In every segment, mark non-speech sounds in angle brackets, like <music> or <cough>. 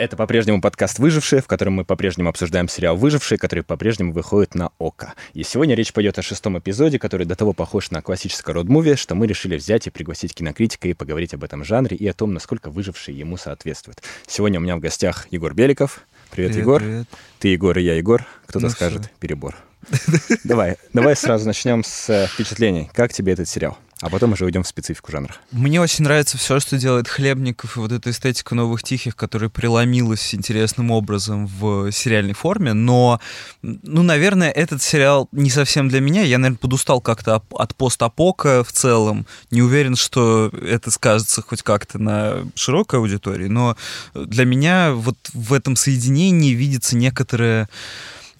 Это по-прежнему подкаст «Выжившие», в котором мы по-прежнему обсуждаем сериал «Выжившие», который по-прежнему выходит на ОКО. И сегодня речь пойдет о шестом эпизоде, который до того похож на классическое род-муви, что мы решили взять и пригласить кинокритика и поговорить об этом жанре и о том, насколько «Выжившие» ему соответствуют. Сегодня у меня в гостях Егор Беликов. Привет, Привет, Егор. привет. Ты Егор, и я Егор. Кто-то Ну скажет всё. перебор. <laughs> Давай, давай сразу начнем с э, впечатлений. Как тебе этот сериал? А потом уже уйдем в специфику жанра. Мне очень нравится все, что делает Хлебников, и вот эта эстетика новых тихих, которая преломилась интересным образом в сериальной форме. Но, ну, наверное, этот сериал не совсем для меня. Я, наверное, подустал как-то от постапока в целом. Не уверен, что это скажется хоть как-то на широкой аудитории. Но для меня вот в этом соединении видится некоторая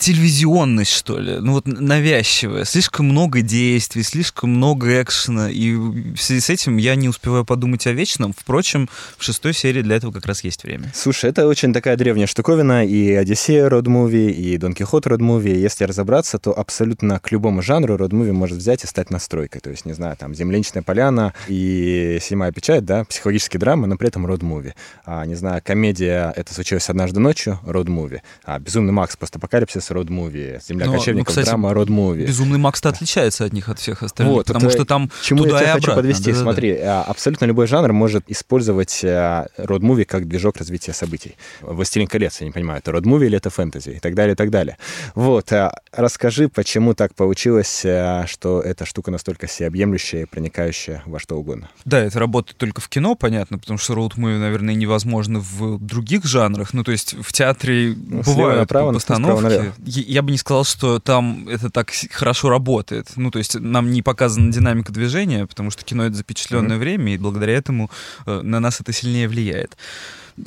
телевизионность, что ли, ну вот навязчивая. Слишком много действий, слишком много экшена, и в связи с этим я не успеваю подумать о вечном. Впрочем, в шестой серии для этого как раз есть время. Слушай, это очень такая древняя штуковина, и Одиссея род-муви, и Дон Кихот род-муви. Если разобраться, то абсолютно к любому жанру род-муви может взять и стать настройкой. То есть, не знаю, там, «Земляничная поляна» и «Седьмая печать», да, психологические драмы, но при этом род-муви. А, не знаю, комедия «Это случилось однажды ночью» — род-муви. А «Безумный Макс» — постапокалипсис — род-муви. «Земля Но, ну, кочевников» кстати, драма — род-муви. Безумный Макс-то отличается от них, от всех остальных, Вот, потому это что там чему туда я тебя хочу подвести? Да-да-да. Смотри, а, абсолютно любой жанр может использовать а, род-муви как движок развития событий. «Властелин колец», я не понимаю, это род-муви или это фэнтези, и так далее, и так далее. Вот, а, расскажи, почему так получилось, что эта штука настолько всеобъемлющая и проникающая во что угодно. Да, это работает только в кино, понятно, потому что роуд-муви, наверное, невозможно в других жанрах. Ну, то есть в театре Ну, бывают направо, справа постановки. налево. Я бы не сказал, что там это так хорошо работает. Ну, то есть нам не показана динамика движения, потому что кино — это запечатленное время, и благодаря этому э, на нас это сильнее влияет.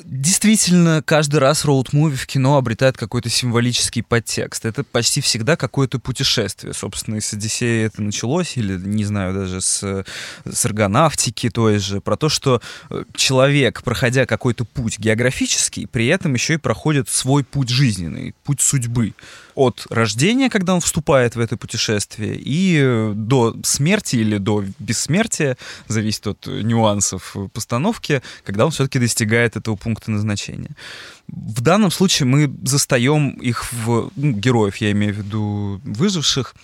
Действительно, каждый раз роуд-муви в кино обретает какой-то символический подтекст. Это почти всегда какое-то путешествие. Собственно, и с «Одиссеей» это началось, или, не знаю, даже с, с «Аргонавтики» той же, про то, что э, человек, проходя какой-то путь географический, при этом еще и проходит свой путь жизненный, путь судьбы. От рождения, когда он вступает в это путешествие, и э, до смерти или до бессмертия, зависит от э, нюансов э, постановки, когда он все-таки достигает этого пункта назначения. В данном случае мы застаем их в ну, героев, я имею в виду выживших,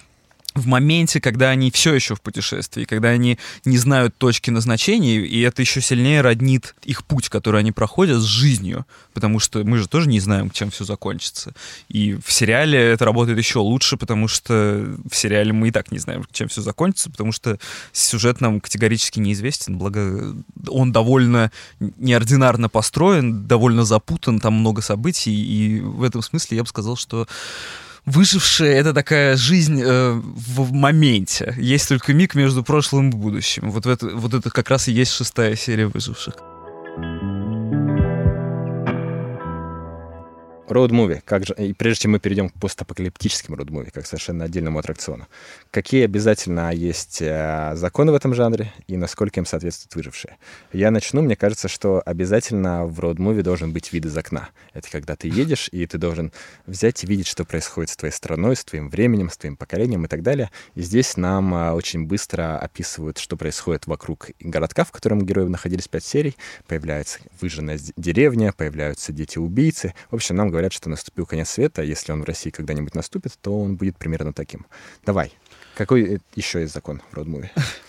в моменте, когда они все еще в путешествии, когда они не знают точки назначения, и это еще сильнее роднит их путь, который они проходят, с жизнью, потому что мы же тоже не знаем, чем все закончится. И в сериале это работает еще лучше, потому что в сериале мы и так не знаем, чем все закончится, потому что сюжет нам категорически неизвестен, благо он довольно неординарно построен, довольно запутан, там много событий, и в этом смысле я бы сказал, что Выжившие — это такая жизнь э, в, в моменте. Есть только миг между прошлым и будущим. Вот, это, вот это как раз и есть шестая серия «Выживших». Роуд-муви, как же, и прежде чем мы перейдем к постапокалиптическим роуд-муви, как совершенно отдельному аттракциону, какие обязательно есть э, законы в этом жанре и насколько им соответствуют выжившие? Я начну, мне кажется, что обязательно в роуд-муви должен быть вид из окна. Это когда ты едешь, и ты должен взять и видеть, что происходит с твоей страной, с твоим временем, с твоим поколением и так далее. И здесь нам э, очень быстро описывают, что происходит вокруг городка, в котором герои находились пять серий. Появляется выжженная деревня, появляются дети-убийцы. В общем, нам говорят, что наступил конец света. Если он в России когда-нибудь наступит, то он будет примерно таким. Давай. Какой э, еще есть закон в роуд-муви? <laughs>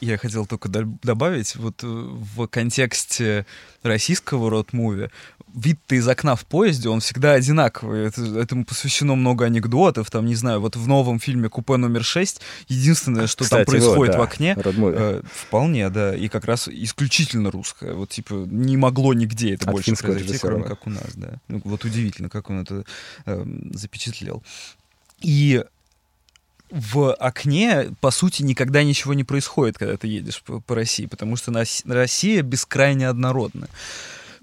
Я хотел только до- добавить, вот э, в контексте российского род-муви, вид-то из окна в поезде, он всегда одинаковый. Это- этому посвящено много анекдотов. Там, не знаю, вот в новом фильме «Купе номер 6» единственное, что Кстати, там происходит вот, да, в окне. Э, вполне, да. И как раз исключительно русское. Вот, типа, не могло нигде это От больше произойти, кроме как у нас, да. Ну, вот удивительно, как он это эм, запечатлел. И в окне, по сути, никогда ничего не происходит, когда ты едешь по, по России, потому что нас- Россия бескрайне однородна.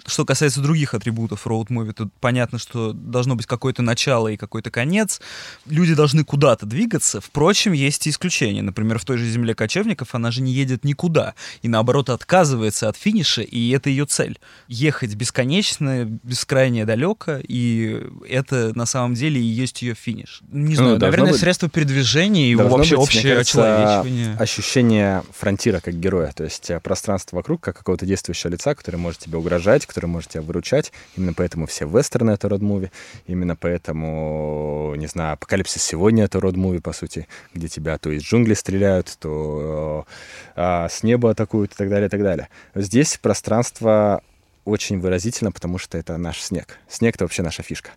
Что касается других атрибутов роуд-муви, то понятно, что должно быть какое-то начало и какой-то конец. Люди должны куда-то двигаться. Впрочем, есть и исключения. Например, в той же «Земле кочевников» она же не едет никуда. И наоборот отказывается от финиша, и это ее цель. Ехать бесконечно, бескрайне далеко, и это на самом деле и есть ее финиш. Не Ну, знаю, должно наверное, быть- средство передвижения и вообще быть, общее кажется, очеловечивание. ощущение фронтира как героя, то есть э, пространство вокруг, как какого-то действующего лица, который может тебе угрожать, который может тебя выручать. Именно поэтому все вестерны — это род-муви. Именно поэтому, не знаю, «Апокалипсис сегодня» — это род-муви, по сути, где тебя то из джунглей стреляют, то а, с неба атакуют и так далее, и так далее. Здесь пространство очень выразительно, потому что это наш снег. Снег — это вообще наша фишка.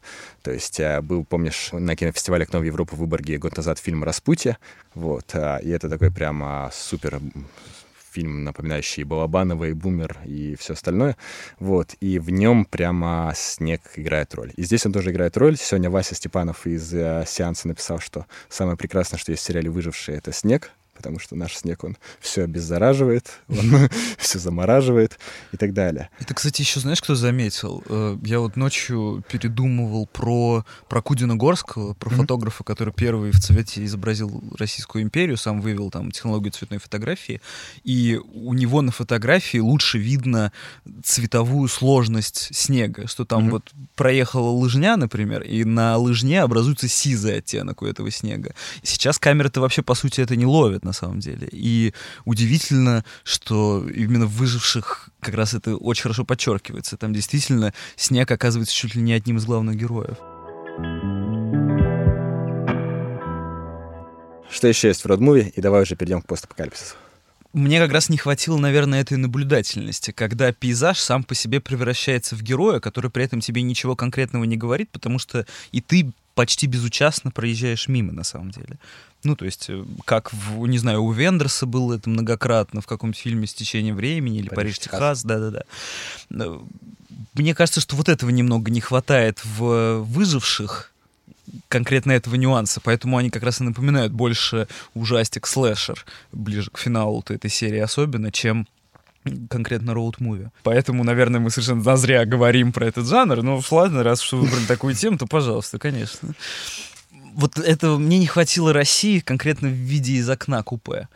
То есть э, был, помнишь, на кинофестивале «Окно в Европу» в Выборге год назад фильм «Распутье», вот, а, и это такой прямо супер фильм, напоминающий Балабанова и Бумер и все остальное. Вот. И в нем прямо снег играет роль. И здесь он тоже играет роль. Сегодня Вася Степанов из э, сеанса написал, что самое прекрасное, что есть в сериале «Выжившие» — это снег потому что наш снег, он все обеззараживает, <laughs> он <laughs> все замораживает и так далее. Это, кстати, еще знаешь, кто заметил? Э, я вот ночью передумывал про, про Кудина Горского, про фотографа, который первый в цвете изобразил Российскую империю, сам вывел там технологию цветной фотографии, и у него на фотографии лучше видно цветовую сложность снега, что там mm-hmm. вот проехала лыжня, например, и на лыжне образуется сизый оттенок у этого снега. Сейчас камеры-то вообще, по сути, это не ловят на самом деле. И удивительно, что именно в выживших как раз это очень хорошо подчеркивается. Там действительно снег оказывается чуть ли не одним из главных героев. Что еще есть в родмуве? И давай уже перейдем к постапокалипсису. Мне как раз не хватило, наверное, этой наблюдательности, когда пейзаж сам по себе превращается в героя, который при этом тебе ничего конкретного не говорит, потому что и ты почти безучастно проезжаешь мимо, на самом деле. Ну, то есть, э, как, в, не знаю, у Вендерса было это многократно в каком-то фильме «С течением времени» или «Париж, Техас», да-да-да. Э, мне кажется, что вот этого немного не хватает в «Выживших», конкретно этого нюанса, поэтому они как раз и напоминают больше ужастик слэшер, ближе к финалу этой серии особенно, чем конкретно роуд-муви. Поэтому, наверное, мы совершенно зря говорим про этот жанр, но ладно, раз уж вы выбрали такую тему, то пожалуйста, конечно вот это мне не хватило России конкретно в виде из окна купе.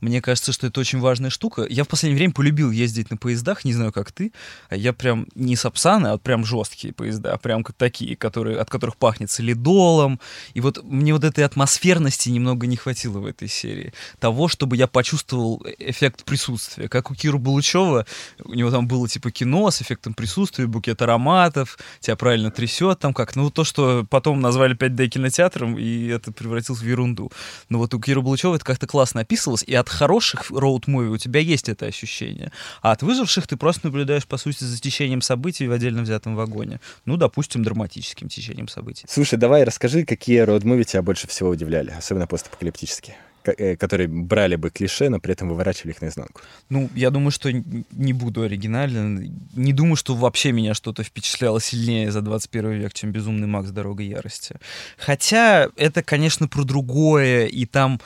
Мне кажется, что это очень важная штука. Я в последнее время полюбил ездить на поездах, не знаю, как ты. Я прям не сапсаны, а прям жесткие поезда, а прям как такие, которые, от которых пахнет солидолом. И вот мне вот этой атмосферности немного не хватило в этой серии. Того, чтобы я почувствовал эффект присутствия. Как у Киру Булычева, у него там было типа кино с эффектом присутствия, букет ароматов, тебя правильно трясет там как. Ну, то, что потом назвали 5D кинотеатром, и это превратилось в ерунду. Но вот у Кира Булычева это как-то классно описывалось, и от хороших роуд-муви у тебя есть это ощущение, а от выживших ты просто наблюдаешь, по сути, за течением событий в отдельно взятом вагоне. Ну, допустим, драматическим течением событий. Слушай, давай расскажи, какие роуд-муви тебя больше всего удивляли, особенно постапокалиптические которые брали бы клише, но при этом выворачивали их наизнанку. Ну, я думаю, что не буду оригинален. Не думаю, что вообще меня что-то впечатляло сильнее за 21 век, чем «Безумный Макс. Дорога ярости». Хотя это, конечно, про другое, и там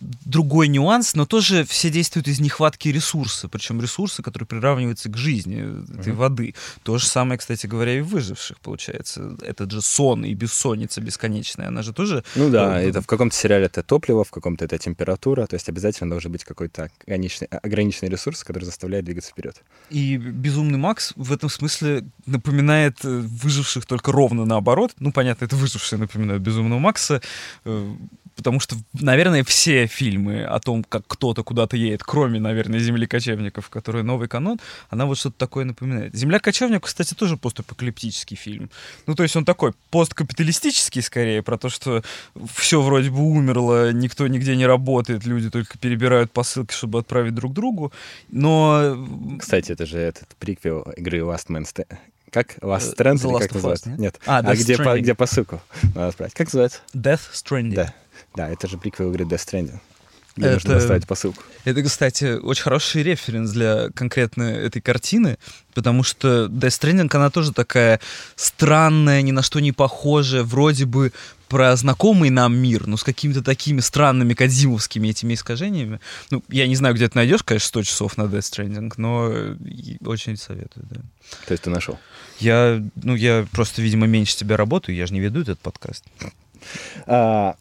другой нюанс, но тоже все действуют из нехватки ресурса, причем ресурсы, которые приравниваются к жизни этой mm-hmm. воды. То же самое, кстати говоря, и в выживших получается. Этот же сон и бессонница бесконечная, она же тоже... Ну да, э, это в каком-то сериале это топливо, в каком-то это температура, то есть обязательно должен быть какой-то ограниченный, ограниченный ресурс, который заставляет двигаться вперед. И «Безумный Макс» в этом смысле напоминает э, выживших только ровно наоборот. Ну, понятно, это выжившие напоминают «Безумного Макса», э, потому что, наверное, все фильмы о том, как кто-то куда-то едет, кроме, наверное, «Земли кочевников», который новый канон, она вот что-то такое напоминает. «Земля кочевников», кстати, тоже постапокалиптический фильм. Ну, то есть он такой посткапиталистический, скорее, про то, что все вроде бы умерло, никто нигде не работает, люди только перебирают посылки, чтобы отправить друг другу, но... Кстати, это же этот приквел игры Last Man Stand как Last Strand, или как называется? Нет. нет. А, а где, по, где по ссылку <laughs> надо справить. Как называется? Death Stranding. Да. Да, это же приквел игры Death Stranding. Где это, нужно доставить посылку. Это, кстати, очень хороший референс для конкретно этой картины, потому что Death Stranding, она тоже такая странная, ни на что не похожая, вроде бы про знакомый нам мир, но с какими-то такими странными кадзимовскими этими искажениями. Ну, я не знаю, где ты найдешь, конечно, 100 часов на Death Stranding, но очень советую, да. То есть ты нашел? Я, ну, я просто, видимо, меньше тебя работаю, я же не веду этот подкаст. А,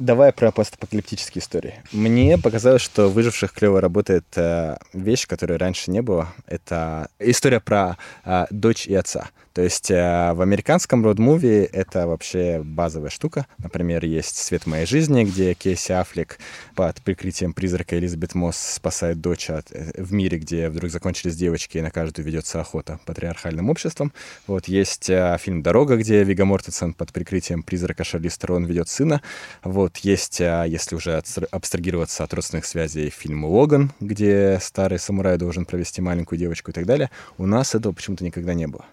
Давай про постапокалиптические истории. Мне показалось, что в «Выживших» клево работает э, вещь, которой раньше не было. Это история про э, дочь и отца. То есть э, в американском род-муви это вообще базовая штука. Например, есть «Свет моей жизни», где Кейси Аффлек под прикрытием призрака Элизабет Мосс спасает дочь от, э, в мире, где вдруг закончились девочки, и на каждую ведется охота патриархальным обществом. Вот есть э, фильм «Дорога», где Вига Мортенсен под прикрытием призрака Шарли Стерон ведет сына. Вот есть, э, если уже абстрагироваться от родственных связей, фильм «Логан», где старый самурай должен провести маленькую девочку и так далее. У нас этого почему-то никогда не было.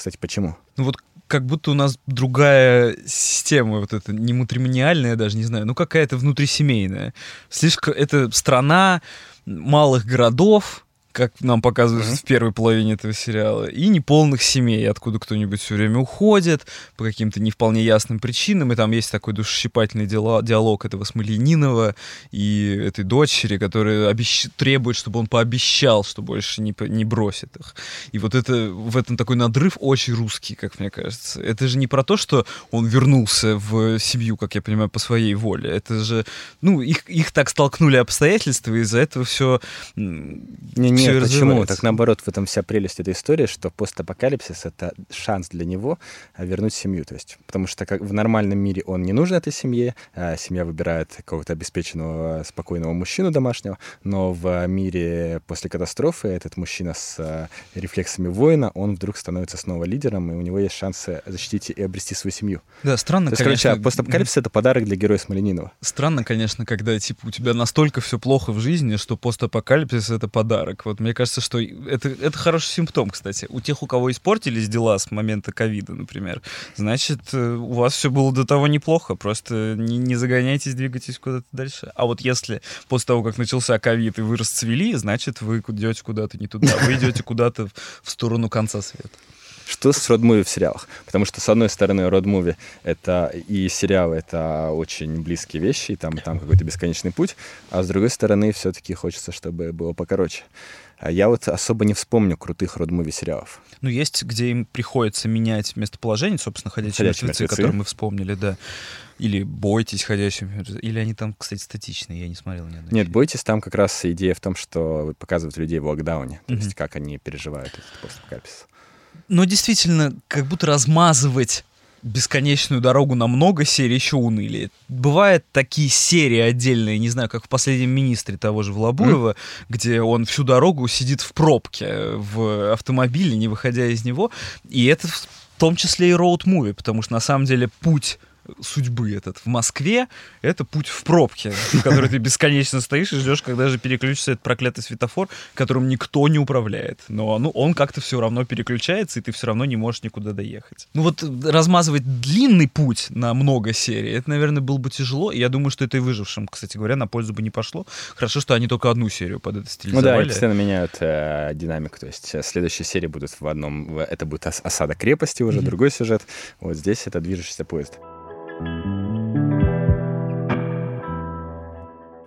Кстати, почему? Ну вот как будто у нас другая система, вот это не матримониальная, даже не знаю, ну какая-то внутрисемейная. Слишком это страна малых городов, как нам показывают uh-huh. в первой половине этого сериала, и неполных семей, откуда кто-нибудь все время уходит по каким-то не вполне ясным причинам, и там есть такой душесчипательный диалог этого Смоленинова и этой дочери, которая обещ... требует, чтобы он пообещал, что больше не, не бросит их. И вот это, в этом такой надрыв очень русский, как мне кажется. Это же не про то, что он вернулся в семью, как я понимаю, по своей воле. Это же, ну, их, их так столкнули обстоятельства, и из-за этого все... Не, нет, почему? Так наоборот, в этом вся прелесть этой истории, что постапокалипсис — это шанс для него а, вернуть семью. То есть, потому что как в нормальном мире он не нужен этой семье, а семья выбирает какого-то обеспеченного, спокойного мужчину домашнего, но в мире после катастрофы этот мужчина с а, рефлексами воина, он вдруг становится снова лидером, и у него есть шансы защитить и обрести свою семью. Да, странно, То есть, конечно. Короче, постапокалипсис — это подарок для героя Смоленинова. Странно, конечно, когда, типа, у тебя настолько все плохо в жизни, что постапокалипсис — это подарок. Вот мне кажется, что это, это хороший симптом, кстати. У тех, у кого испортились дела с момента ковида, например, значит, э, у вас все было до того неплохо. Просто не, не загоняйтесь, двигайтесь куда-то дальше. А вот если после того, как начался ковид и вы расцвели, значит, вы идете куда-то не туда. Вы идете куда-то в сторону конца света что с род-муви в сериалах. Потому что, с одной стороны, род-муви это и сериалы — это очень близкие вещи, и там, и там какой-то бесконечный путь, а с другой стороны, все-таки хочется, чтобы было покороче. А я вот особо не вспомню крутых род-муви сериалов. Ну, есть, где им приходится менять местоположение, собственно, «Ходячие, мертвецы», мертвецы, которые мы вспомнили, да. Или «Бойтесь», «Ходячие мертвецы». Или они там, кстати, статичные, я не смотрел ни одной. Нет, «Бойтесь» там как раз идея в том, что показывают людей в локдауне, то mm-hmm. есть как они переживают этот постапокалипсис. Но действительно, как будто размазывать бесконечную дорогу на много серий еще уныли. Бывают такие серии отдельные, не знаю, как в «Последнем министре» того же Волобуева, mm. где он всю дорогу сидит в пробке в автомобиле, не выходя из него. И это в том числе и роуд-муви, потому что на самом деле путь судьбы этот в Москве, это путь в пробке, в которой ты бесконечно стоишь и ждешь, когда же переключится этот проклятый светофор, которым никто не управляет. Но ну, он как-то все равно переключается, и ты все равно не можешь никуда доехать. Ну вот размазывать длинный путь на много серий, это, наверное, было бы тяжело. И я думаю, что это и выжившим, кстати говоря, на пользу бы не пошло. Хорошо, что они только одну серию под это стилизовали. Ну да, постоянно меняют э, динамику. То есть э, следующие серии будут в одном... Это будет осада крепости уже, mm-hmm. другой сюжет. Вот здесь это движущийся поезд.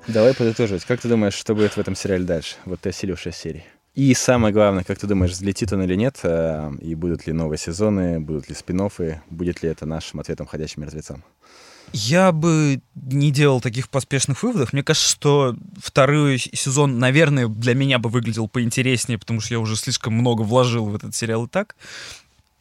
Давай подытоживать. Как ты думаешь, что будет в этом сериале дальше? Вот ты осилил 6 серий. И самое главное, как ты думаешь, взлетит он или нет? Э, и будут ли новые сезоны, будут ли спин будет ли это нашим ответом «Ходячим мертвецам»? Я бы не делал таких поспешных выводов. Мне кажется, что второй сезон, наверное, для меня бы выглядел поинтереснее, потому что я уже слишком много вложил в этот сериал и так.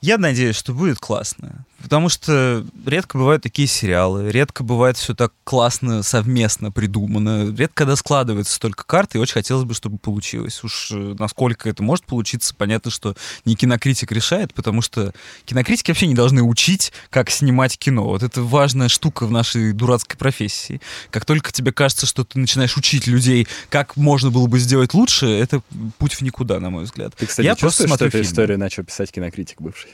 Я надеюсь, что будет классно. Потому что редко бывают такие сериалы, редко бывает все так классно, совместно придумано, редко когда складывается столько карт, и очень хотелось бы, чтобы получилось. Уж э, насколько это может получиться, понятно, что не кинокритик решает, потому что кинокритики вообще не должны учить, как снимать кино. Вот это важная штука в нашей дурацкой профессии. Как только тебе кажется, что ты начинаешь учить людей, как можно было бы сделать лучше, это путь в никуда, на мой взгляд. Ты, кстати, Я чувствуешь, что эту историю начал писать кинокритик бывший?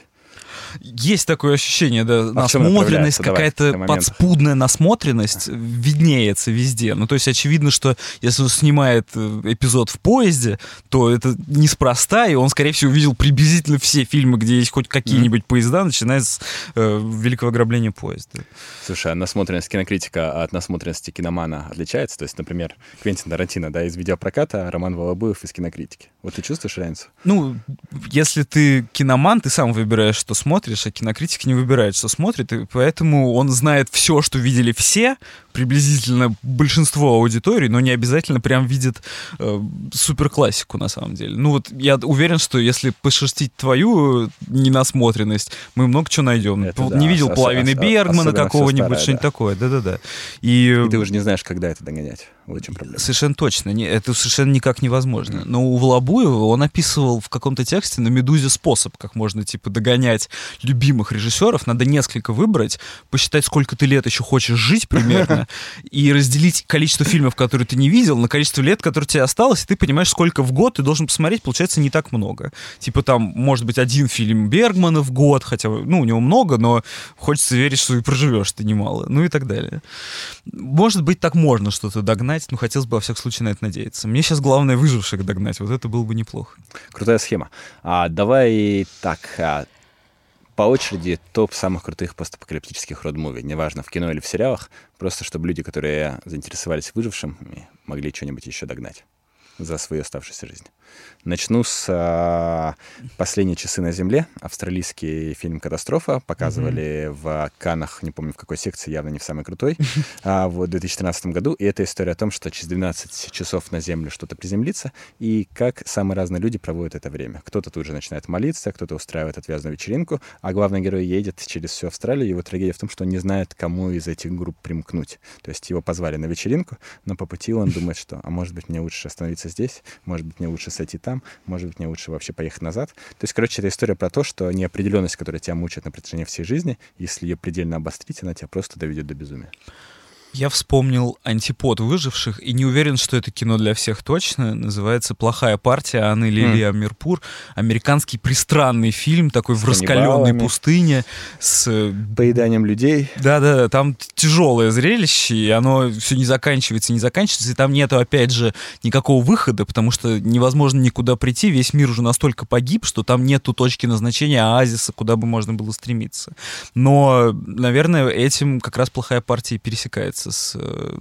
Есть такое ощущение, да, а насмотренность, какая-то подспудная насмотренность виднеется везде. Ну, то есть очевидно, что если он снимает э, эпизод в поезде, то это неспроста, и он, скорее всего, увидел приблизительно все фильмы, где есть хоть какие-нибудь mm-hmm. поезда, начиная с э, «Великого ограбления поезда». Слушай, а насмотренность кинокритика от насмотренности киномана отличается? То есть, например, Квентин Тарантино, да, из видеопроката, а Роман Волобуев из кинокритики. Вот ты чувствуешь разницу? Ну, если ты киноман, ты сам выбираешь, что смотришь, а кинокритик не выбирает, что смотрит, и поэтому он знает все, что видели все, приблизительно большинство аудитории, но не обязательно прям видит э, суперклассику на самом деле. Ну вот я уверен, что если пошерстить твою ненасмотренность, мы много чего найдем. Это вот да, не видел половины Бергмана какого-нибудь, что-нибудь да. такое. Да-да-да. И... и ты уже не знаешь, когда это догонять. Вот в чем проблема. Совершенно точно. Не, это совершенно никак невозможно. Но у Волобуева он описывал в каком-то тексте на «Медузе» способ, как можно, типа, догонять любимых режиссеров. Надо несколько выбрать, посчитать, сколько ты лет еще хочешь жить примерно, <laughs> и разделить количество фильмов, которые ты не видел, на количество лет, которые тебе осталось, и ты понимаешь, сколько в год ты должен посмотреть, получается, не так много. Типа там, может быть, один фильм Бергмана в год, хотя, ну, у него много, но хочется верить, что и проживешь ты немало, ну и так далее. Может быть, так можно что-то догнать, догнать. Ну, хотелось бы, во всяком случае, на это надеяться. Мне сейчас главное выживших догнать. Вот это было бы неплохо. Крутая схема. А, давай так, а, по очереди топ самых крутых постапокалиптических род-муви. Неважно, в кино или в сериалах. Просто чтобы люди, которые заинтересовались выжившим, могли что-нибудь еще догнать за свою оставшуюся жизнь. Начну с а, «Последние часы на Земле». Австралийский фильм «Катастрофа». Показывали mm-hmm. в Канах, не помню в какой секции, явно не в самой крутой, а, в 2013 году. И это история о том, что через 12 часов на Землю что-то приземлится, и как самые разные люди проводят это время. Кто-то тут же начинает молиться, кто-то устраивает отвязную вечеринку, а главный герой едет через всю Австралию. Его трагедия в том, что он не знает, кому из этих групп примкнуть. То есть его позвали на вечеринку, но по пути он думает, что, а может быть, мне лучше остановиться здесь, может быть, мне лучше сойти там, может быть, мне лучше вообще поехать назад. То есть, короче, это история про то, что неопределенность, которая тебя мучает на протяжении всей жизни, если ее предельно обострить, она тебя просто доведет до безумия. Я вспомнил антипод выживших и не уверен, что это кино для всех точно. Называется «Плохая партия» Анны Лили mm. Амирпур. Американский пристранный фильм, такой с в раскаленной пустыне. С э, поеданием людей. Да-да, там тяжелое зрелище, и оно все не заканчивается, не заканчивается. И там нету, опять же, никакого выхода, потому что невозможно никуда прийти. Весь мир уже настолько погиб, что там нету точки назначения оазиса, куда бы можно было стремиться. Но, наверное, этим как раз «Плохая партия» пересекается общаться с э,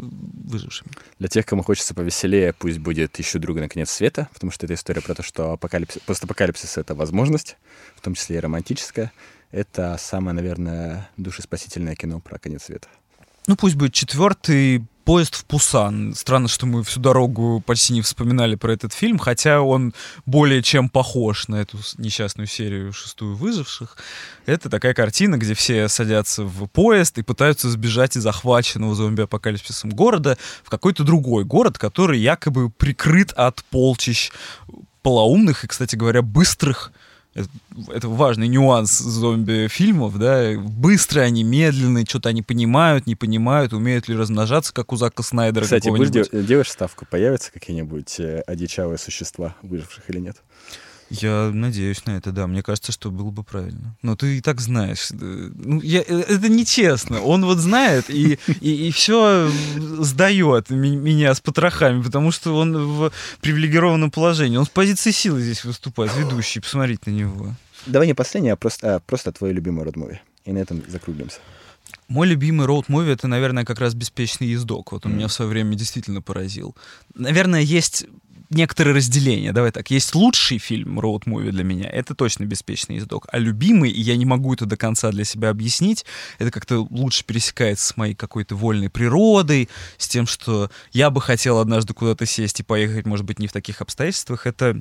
выжившими. Для тех, кому хочется повеселее, пусть будет «Ищу друга на конец света», потому что это история про то, что апокалипсис, постапокалипсис — это возможность, в том числе и романтическая. Это самое, наверное, душеспасительное кино про конец света. Ну, пусть будет четвертый поезд в Пусан. Странно, что мы всю дорогу почти не вспоминали про этот фильм, хотя он более чем похож на эту несчастную серию «Шестую выживших». Это такая картина, где все садятся в поезд и пытаются сбежать из захваченного зомби-апокалипсисом города в какой-то другой город, который якобы прикрыт от полчищ полоумных и, кстати говоря, быстрых это, это важный нюанс зомби-фильмов, да, быстрые они, медленные, что-то они понимают, не понимают, умеют ли размножаться, как у Зака Снайдера Кстати, будешь дел- делаешь ставку, появятся какие-нибудь э, одичавые существа, выживших или нет? Я надеюсь на это, да. Мне кажется, что было бы правильно. Но ты и так знаешь. Ну, я, э, это нечестно. Он вот знает и, и, и все сдает меня с потрохами, потому что он в привилегированном положении. Он с позиции силы здесь выступает, ведущий. Посмотрите на него. Давай не последнее, а просто, а просто твой любимый род-муви. И на этом закруглимся. Мой любимый роуд-муви — это, наверное, как раз «Беспечный ездок». Вот он mm. меня в свое время действительно поразил. Наверное, есть некоторые разделения. Давай так, есть лучший фильм роуд-муви для меня, это точно «Беспечный ездок», а любимый, и я не могу это до конца для себя объяснить, это как-то лучше пересекается с моей какой-то вольной природой, с тем, что я бы хотел однажды куда-то сесть и поехать, может быть, не в таких обстоятельствах, это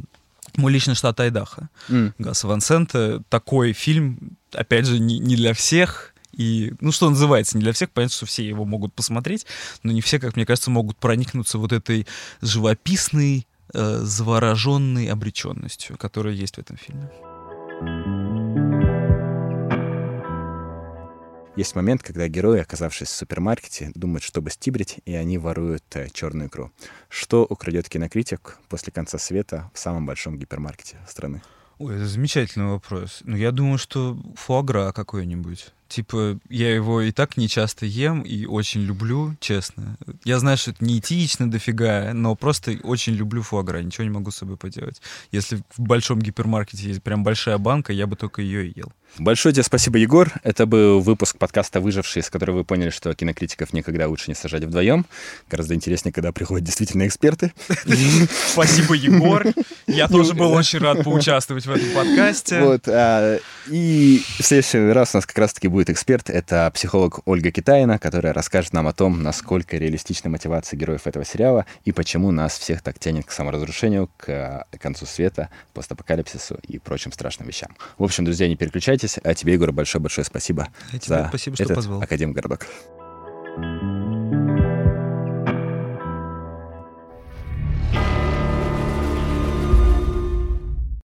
мой личный штат Айдаха. Mm. Гаса Ван Сента. Такой фильм, опять же, не, не для всех, и, ну, что называется, не для всех, понятно, что все его могут посмотреть, но не все, как мне кажется, могут проникнуться вот этой живописной, э, завороженной обреченностью, которая есть в этом фильме. Есть момент, когда герои, оказавшись в супермаркете, думают, чтобы стибрить, и они воруют э, черную икру. Что украдет кинокритик после конца света в самом большом гипермаркете страны? Ой, это замечательный вопрос. Ну, я думаю, что фуагра какой-нибудь. Типа, я его и так не часто ем и очень люблю, честно. Я знаю, что это не этично дофига, но просто очень люблю фуагра, ничего не могу с собой поделать. Если в большом гипермаркете есть прям большая банка, я бы только ее и ел. Большое тебе спасибо, Егор. Это был выпуск подкаста «Выжившие», с которого вы поняли, что кинокритиков никогда лучше не сажать вдвоем. Гораздо интереснее, когда приходят действительно эксперты. <laughs> Спасибо, Егор. Я тоже был очень рад поучаствовать в этом подкасте. Вот. А, и в следующий раз у нас как раз-таки будет эксперт. Это психолог Ольга Китаина, которая расскажет нам о том, насколько реалистична мотивация героев этого сериала и почему нас всех так тянет к саморазрушению, к концу света, постапокалипсису и прочим страшным вещам. В общем, друзья, не переключайтесь прощайтесь. А тебе, Егор, большое-большое спасибо. А тебе спасибо, что этот позвал. Академгородок. Городок.